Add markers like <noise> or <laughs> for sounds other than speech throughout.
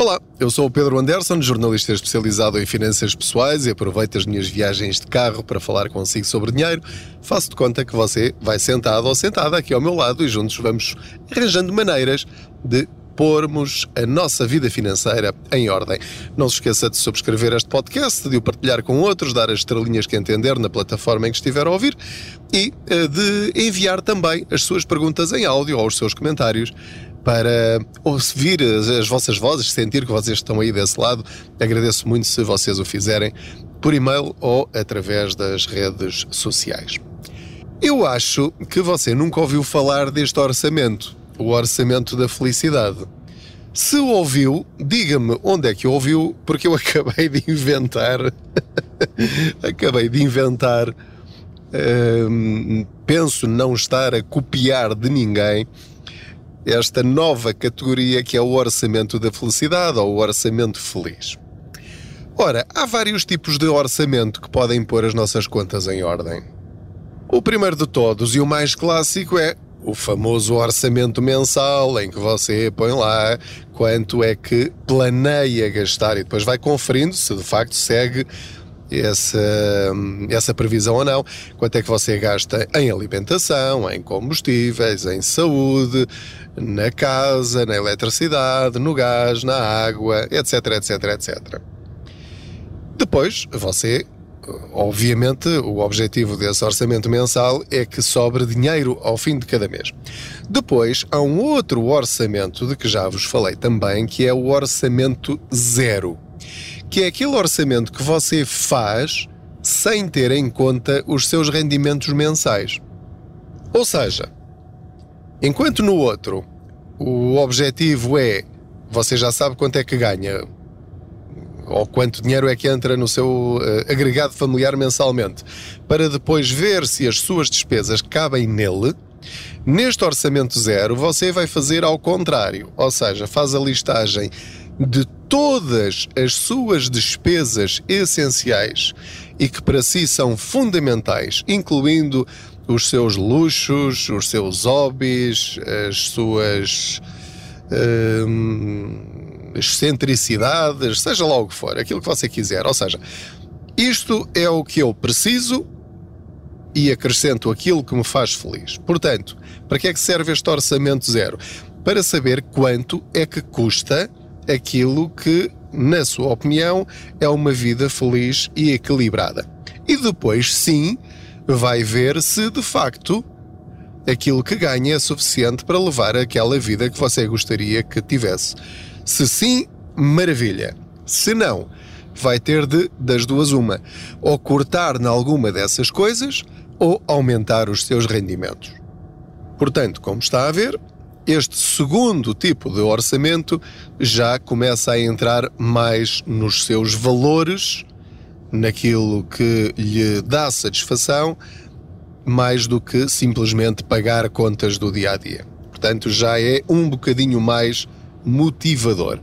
Olá, eu sou o Pedro Anderson, jornalista especializado em finanças pessoais e aproveito as minhas viagens de carro para falar consigo sobre dinheiro. Faço de conta que você vai sentado ou sentada aqui ao meu lado e juntos vamos arranjando maneiras de pormos a nossa vida financeira em ordem. Não se esqueça de subscrever este podcast, de o partilhar com outros, dar as estrelinhas que entender na plataforma em que estiver a ouvir e eh, de enviar também as suas perguntas em áudio ou os seus comentários para ouvir as vossas vozes, sentir que vocês estão aí desse lado. Agradeço muito se vocês o fizerem por e-mail ou através das redes sociais. Eu acho que você nunca ouviu falar deste orçamento, o orçamento da felicidade. Se ouviu, diga-me onde é que ouviu, porque eu <laughs> acabei de inventar. <laughs> acabei de inventar. Hum, penso não estar a copiar de ninguém esta nova categoria que é o orçamento da felicidade ou o orçamento feliz. Ora, há vários tipos de orçamento que podem pôr as nossas contas em ordem. O primeiro de todos e o mais clássico é o famoso orçamento mensal, em que você põe lá quanto é que planeia gastar e depois vai conferindo se de facto segue essa, essa previsão ou não, quanto é que você gasta em alimentação, em combustíveis, em saúde, na casa, na eletricidade, no gás, na água, etc, etc, etc. Depois, você, obviamente, o objetivo desse orçamento mensal é que sobre dinheiro ao fim de cada mês. Depois, há um outro orçamento de que já vos falei também, que é o orçamento zero que é aquele orçamento que você faz sem ter em conta os seus rendimentos mensais. Ou seja, enquanto no outro o objetivo é você já sabe quanto é que ganha ou quanto dinheiro é que entra no seu uh, agregado familiar mensalmente, para depois ver se as suas despesas cabem nele. Neste orçamento zero, você vai fazer ao contrário, ou seja, faz a listagem de todas as suas despesas essenciais e que para si são fundamentais, incluindo os seus luxos, os seus hobbies, as suas hum, excentricidades, seja lá o que for, aquilo que você quiser. Ou seja, isto é o que eu preciso e acrescento aquilo que me faz feliz. Portanto, para que é que serve este orçamento zero? Para saber quanto é que custa aquilo que, na sua opinião, é uma vida feliz e equilibrada. E depois, sim, vai ver se de facto aquilo que ganha é suficiente para levar aquela vida que você gostaria que tivesse. Se sim, maravilha. Se não, vai ter de, das duas, uma, ou cortar em alguma dessas coisas ou aumentar os seus rendimentos. Portanto, como está a ver, este segundo tipo de orçamento já começa a entrar mais nos seus valores, naquilo que lhe dá satisfação, mais do que simplesmente pagar contas do dia a dia. Portanto, já é um bocadinho mais motivador.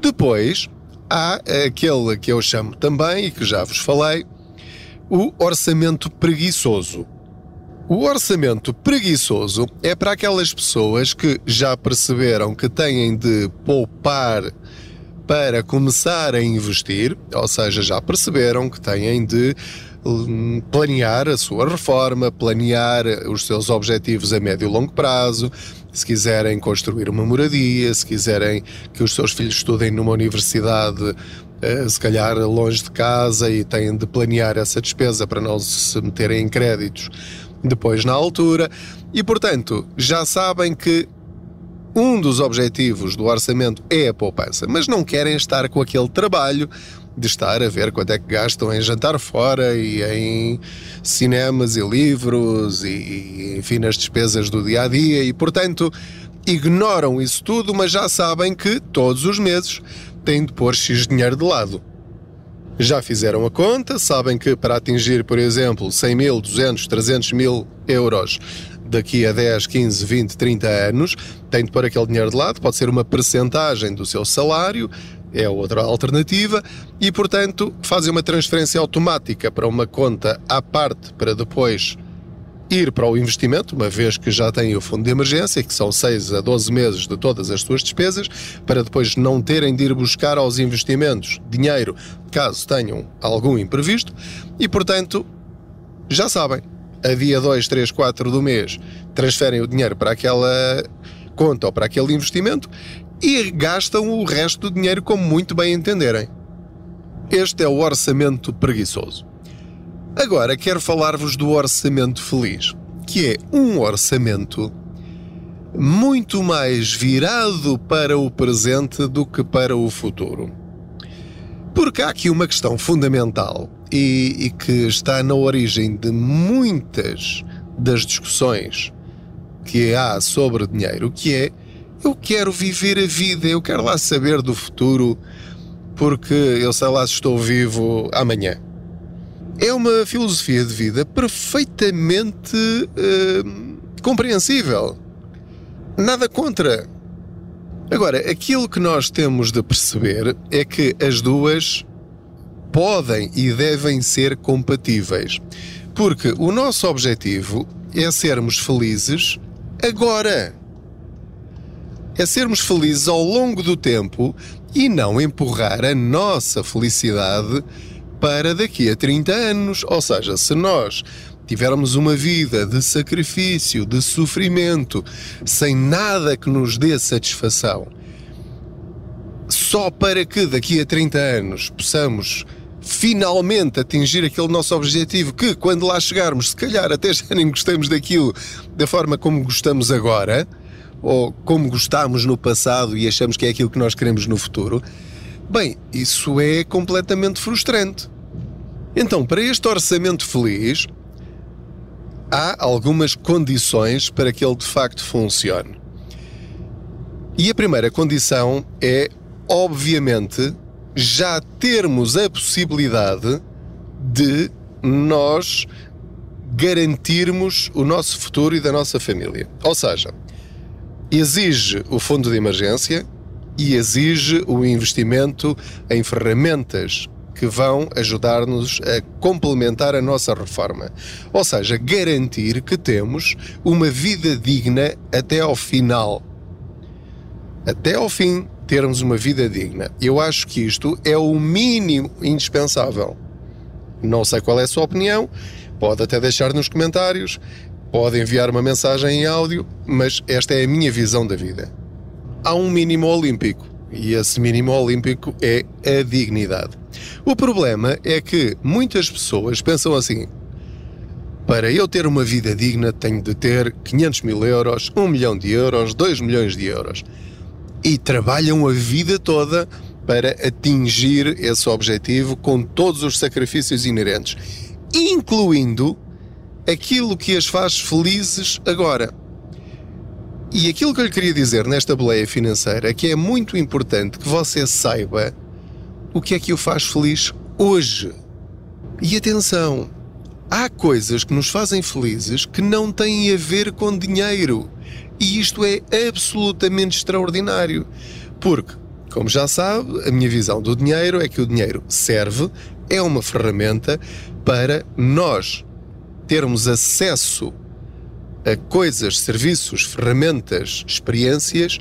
Depois, há aquele que eu chamo também, e que já vos falei, o orçamento preguiçoso. O orçamento preguiçoso é para aquelas pessoas que já perceberam que têm de poupar para começar a investir, ou seja, já perceberam que têm de hum, planear a sua reforma, planear os seus objetivos a médio e longo prazo, se quiserem construir uma moradia, se quiserem que os seus filhos estudem numa universidade uh, se calhar longe de casa e têm de planear essa despesa para não se meterem em créditos depois na altura. E portanto, já sabem que um dos objetivos do orçamento é a poupança, mas não querem estar com aquele trabalho de estar a ver quanto é que gastam em jantar fora e em cinemas e livros e, e enfim, nas despesas do dia a dia e, portanto, ignoram isso tudo, mas já sabem que todos os meses têm de pôr X dinheiro de lado. Já fizeram a conta, sabem que para atingir, por exemplo, 100 mil, 200, 300 mil euros daqui a 10, 15, 20, 30 anos, têm de pôr aquele dinheiro de lado, pode ser uma percentagem do seu salário, é outra alternativa, e portanto fazem uma transferência automática para uma conta à parte para depois ir para o investimento, uma vez que já têm o fundo de emergência, que são 6 a 12 meses de todas as suas despesas, para depois não terem de ir buscar aos investimentos dinheiro caso tenham algum imprevisto, e portanto já sabem, a dia 2, 3, 4 do mês transferem o dinheiro para aquela conta ou para aquele investimento e gastam o resto do dinheiro como muito bem entenderem. Este é o orçamento preguiçoso. Agora quero falar-vos do orçamento feliz, que é um orçamento muito mais virado para o presente do que para o futuro. Porque há aqui uma questão fundamental e, e que está na origem de muitas das discussões que há sobre dinheiro, que é eu quero viver a vida, eu quero lá saber do futuro, porque eu sei lá se estou vivo amanhã. É uma filosofia de vida perfeitamente uh, compreensível. Nada contra. Agora, aquilo que nós temos de perceber é que as duas podem e devem ser compatíveis. Porque o nosso objetivo é sermos felizes agora é sermos felizes ao longo do tempo e não empurrar a nossa felicidade para daqui a 30 anos. Ou seja, se nós tivermos uma vida de sacrifício, de sofrimento, sem nada que nos dê satisfação, só para que daqui a 30 anos possamos finalmente atingir aquele nosso objetivo que quando lá chegarmos, se calhar até já nem gostamos daquilo da forma como gostamos agora, ou como gostámos no passado e achamos que é aquilo que nós queremos no futuro, bem, isso é completamente frustrante. Então, para este orçamento feliz, há algumas condições para que ele de facto funcione. E a primeira condição é, obviamente, já termos a possibilidade de nós garantirmos o nosso futuro e da nossa família. Ou seja, exige o fundo de emergência e exige o investimento em ferramentas que vão ajudar-nos a complementar a nossa reforma. Ou seja, garantir que temos uma vida digna até ao final. Até ao fim, termos uma vida digna. Eu acho que isto é o mínimo indispensável. Não sei qual é a sua opinião, pode até deixar nos comentários. Pode enviar uma mensagem em áudio, mas esta é a minha visão da vida. Há um mínimo olímpico e esse mínimo olímpico é a dignidade. O problema é que muitas pessoas pensam assim: para eu ter uma vida digna, tenho de ter 500 mil euros, 1 milhão de euros, 2 milhões de euros. E trabalham a vida toda para atingir esse objetivo com todos os sacrifícios inerentes, incluindo aquilo que as faz felizes agora. E aquilo que eu lhe queria dizer nesta boleia financeira é que é muito importante que você saiba o que é que o faz feliz hoje. E atenção, há coisas que nos fazem felizes que não têm a ver com dinheiro. E isto é absolutamente extraordinário. Porque, como já sabe, a minha visão do dinheiro é que o dinheiro serve, é uma ferramenta para nós termos acesso a coisas, serviços, ferramentas, experiências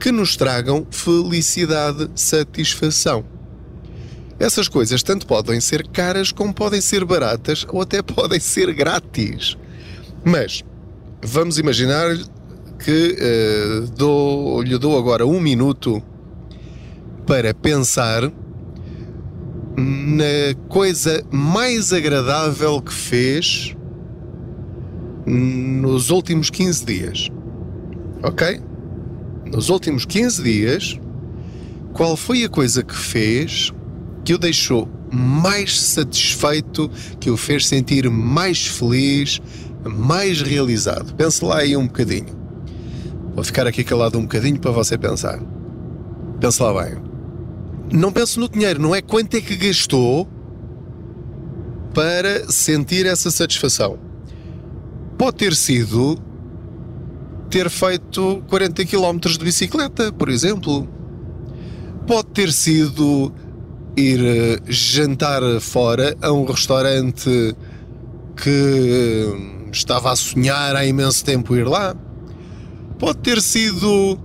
que nos tragam felicidade, satisfação. Essas coisas tanto podem ser caras como podem ser baratas ou até <laughs> podem ser grátis. Mas vamos imaginar que uh, dou, lhe dou agora um minuto para pensar na coisa mais agradável que fez nos últimos 15 dias. Ok? Nos últimos 15 dias, qual foi a coisa que fez que o deixou mais satisfeito, que o fez sentir mais feliz, mais realizado? Pense lá aí um bocadinho. Vou ficar aqui calado um bocadinho para você pensar. Pense lá bem. Não pense no dinheiro, não é quanto é que gastou para sentir essa satisfação. Pode ter sido ter feito 40 km de bicicleta, por exemplo. Pode ter sido ir eh, jantar fora a um restaurante que eh, estava a sonhar há imenso tempo ir lá. Pode ter sido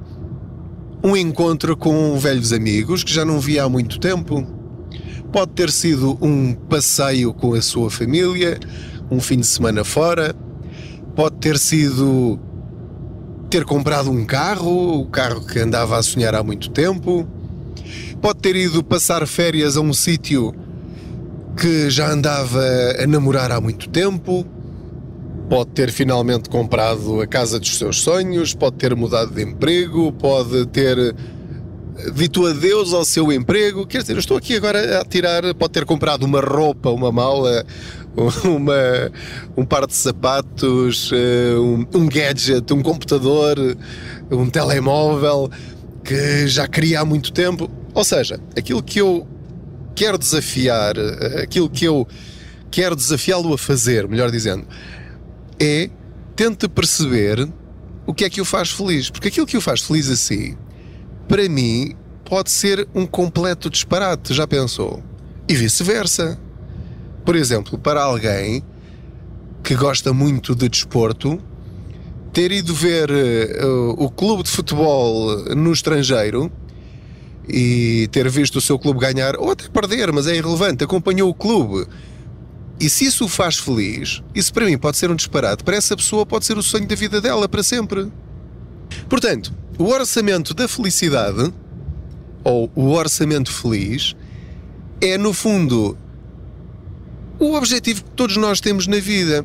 um encontro com velhos amigos que já não via há muito tempo. Pode ter sido um passeio com a sua família, um fim de semana fora. Pode ter sido ter comprado um carro, o carro que andava a sonhar há muito tempo. Pode ter ido passar férias a um sítio que já andava a namorar há muito tempo. Pode ter finalmente comprado a casa dos seus sonhos, pode ter mudado de emprego, pode ter dito adeus ao seu emprego. Quer dizer, eu estou aqui agora a tirar. Pode ter comprado uma roupa, uma mala, <laughs> uma, um par de sapatos, eh, um, um gadget, um computador, um telemóvel que já queria há muito tempo. Ou seja, aquilo que eu quero desafiar, eh, aquilo que eu quero desafiá-lo a fazer, melhor dizendo, é tente perceber o que é que o faz feliz. Porque aquilo que o faz feliz assim, para mim, pode ser um completo disparate, já pensou? E vice-versa. Por exemplo, para alguém que gosta muito de desporto, ter ido ver uh, o clube de futebol no estrangeiro e ter visto o seu clube ganhar, ou até perder, mas é irrelevante, acompanhou o clube. E se isso o faz feliz, isso para mim pode ser um disparate, para essa pessoa pode ser o sonho da vida dela para sempre. Portanto, o orçamento da felicidade, ou o orçamento feliz, é no fundo o objetivo que todos nós temos na vida.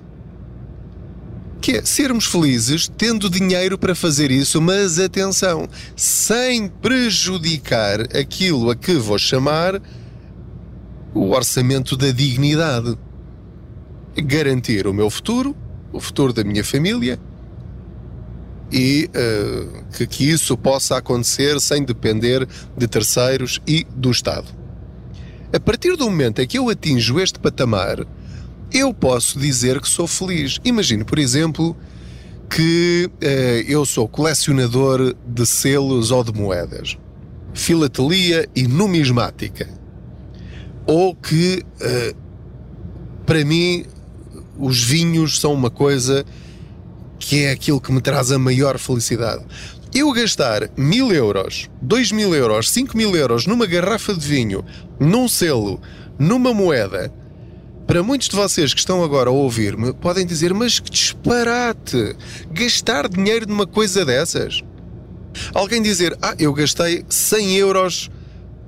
Que é sermos felizes tendo dinheiro para fazer isso, mas atenção, sem prejudicar aquilo a que vou chamar o orçamento da dignidade. Garantir o meu futuro, o futuro da minha família e uh, que, que isso possa acontecer sem depender de terceiros e do Estado. A partir do momento em que eu atinjo este patamar, eu posso dizer que sou feliz. Imagine, por exemplo, que uh, eu sou colecionador de selos ou de moedas, filatelia e numismática. Ou que, uh, para mim, os vinhos são uma coisa que é aquilo que me traz a maior felicidade. Eu gastar mil euros, dois mil euros, cinco mil euros numa garrafa de vinho, num selo, numa moeda, para muitos de vocês que estão agora a ouvir-me, podem dizer: Mas que disparate! Gastar dinheiro numa coisa dessas? Alguém dizer: Ah, eu gastei 100 euros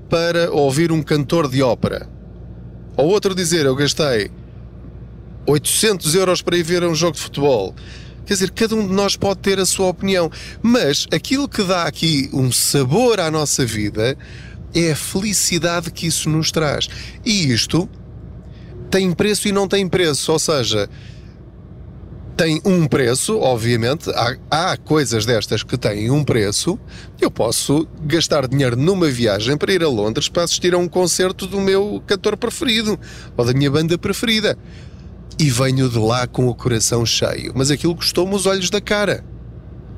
para ouvir um cantor de ópera. Ou outro dizer: Eu gastei 800 euros para ir ver um jogo de futebol. Quer dizer, cada um de nós pode ter a sua opinião, mas aquilo que dá aqui um sabor à nossa vida é a felicidade que isso nos traz. E isto tem preço e não tem preço, ou seja, tem um preço, obviamente, há, há, coisas destas que têm um preço. Eu posso gastar dinheiro numa viagem para ir a Londres para assistir a um concerto do meu cantor preferido ou da minha banda preferida e venho de lá com o coração cheio, mas aquilo custou-me os olhos da cara.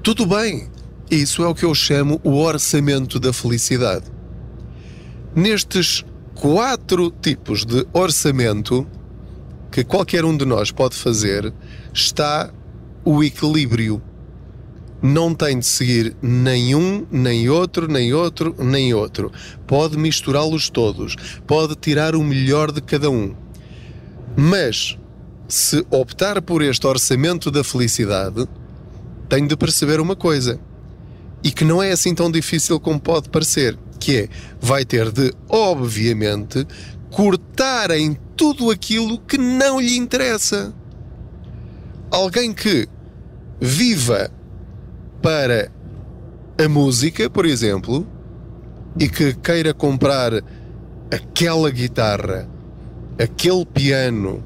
Tudo bem, isso é o que eu chamo o orçamento da felicidade. Nestes quatro tipos de orçamento que qualquer um de nós pode fazer está o equilíbrio. Não tem de seguir nenhum, nem outro, nem outro, nem outro. Pode misturá-los todos, pode tirar o melhor de cada um. Mas se optar por este orçamento da felicidade, tenho de perceber uma coisa. E que não é assim tão difícil como pode parecer, que é, vai ter de, obviamente, cortar em tudo aquilo que não lhe interessa. Alguém que viva para a música, por exemplo, e que queira comprar aquela guitarra, aquele piano,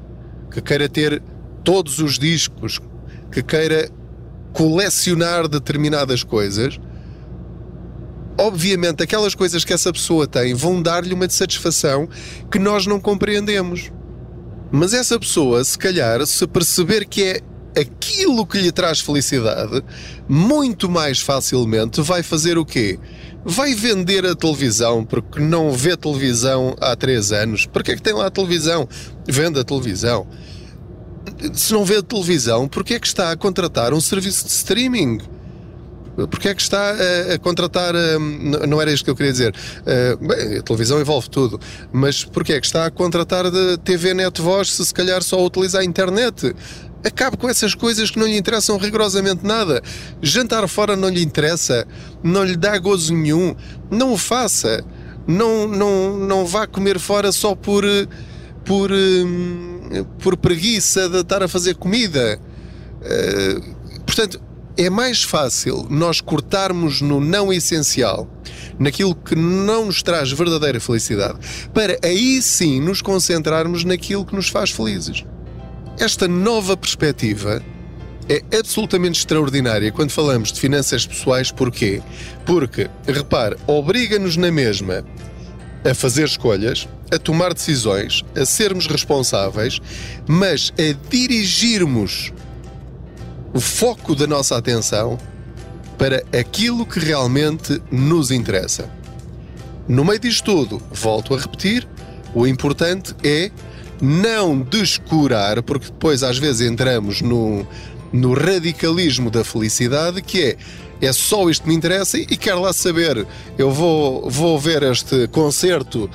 que queira ter todos os discos, que queira colecionar determinadas coisas, obviamente aquelas coisas que essa pessoa tem vão dar-lhe uma satisfação que nós não compreendemos. Mas essa pessoa, se calhar, se perceber que é aquilo que lhe traz felicidade, muito mais facilmente vai fazer o quê? Vai vender a televisão porque não vê televisão há três anos. Porque é que tem lá a televisão? Vende a televisão. Se não vê a televisão, porque é que está a contratar um serviço de streaming? Porque é que está a, a contratar. A, não era isto que eu queria dizer. A, bem, a televisão envolve tudo. Mas porque é que está a contratar de TV Net Voz se se calhar só utiliza a internet? Acabe com essas coisas que não lhe interessam rigorosamente nada. Jantar fora não lhe interessa, não lhe dá gozo nenhum. Não o faça. Não, não, não vá comer fora só por, por, por preguiça de estar a fazer comida. Eh, portanto, é mais fácil nós cortarmos no não essencial, naquilo que não nos traz verdadeira felicidade, para aí sim nos concentrarmos naquilo que nos faz felizes. Esta nova perspectiva é absolutamente extraordinária quando falamos de finanças pessoais. Porquê? Porque, repare, obriga-nos na mesma a fazer escolhas, a tomar decisões, a sermos responsáveis, mas a dirigirmos o foco da nossa atenção para aquilo que realmente nos interessa. No meio disto tudo, volto a repetir, o importante é não descurar, porque depois às vezes entramos no, no radicalismo da felicidade, que é é só isto que me interessa e quero lá saber. Eu vou, vou ver este concerto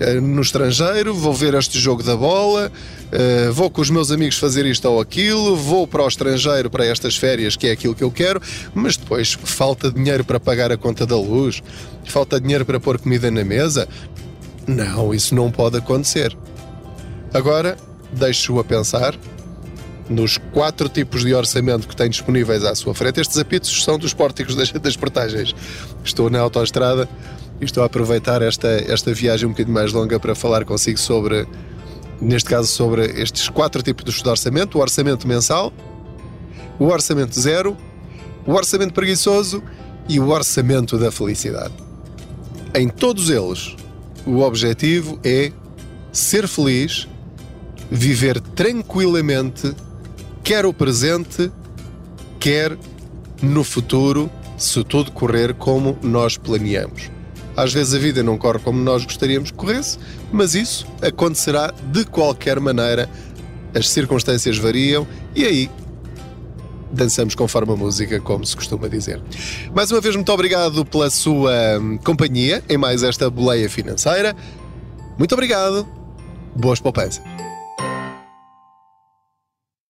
eh, no estrangeiro, vou ver este jogo da bola, uh, vou com os meus amigos fazer isto ou aquilo, vou para o estrangeiro para estas férias, que é aquilo que eu quero, mas depois falta dinheiro para pagar a conta da luz, falta dinheiro para pôr comida na mesa. Não, isso não pode acontecer. Agora, deixo-o a pensar nos quatro tipos de orçamento que tem disponíveis à sua frente. Estes apitos são dos pórticos das, das portagens. Estou na autoestrada e estou a aproveitar esta, esta viagem um bocadinho mais longa para falar consigo sobre, neste caso, sobre estes quatro tipos de orçamento: o orçamento mensal, o orçamento zero, o orçamento preguiçoso e o orçamento da felicidade. Em todos eles, o objetivo é ser feliz, viver tranquilamente, quer o presente, quer no futuro, se tudo correr como nós planeamos. Às vezes a vida não corre como nós gostaríamos que corresse, mas isso acontecerá de qualquer maneira. As circunstâncias variam e aí dançamos conforme a música, como se costuma dizer. Mais uma vez, muito obrigado pela sua hum, companhia em mais esta boleia financeira. Muito obrigado. Boas poupanças.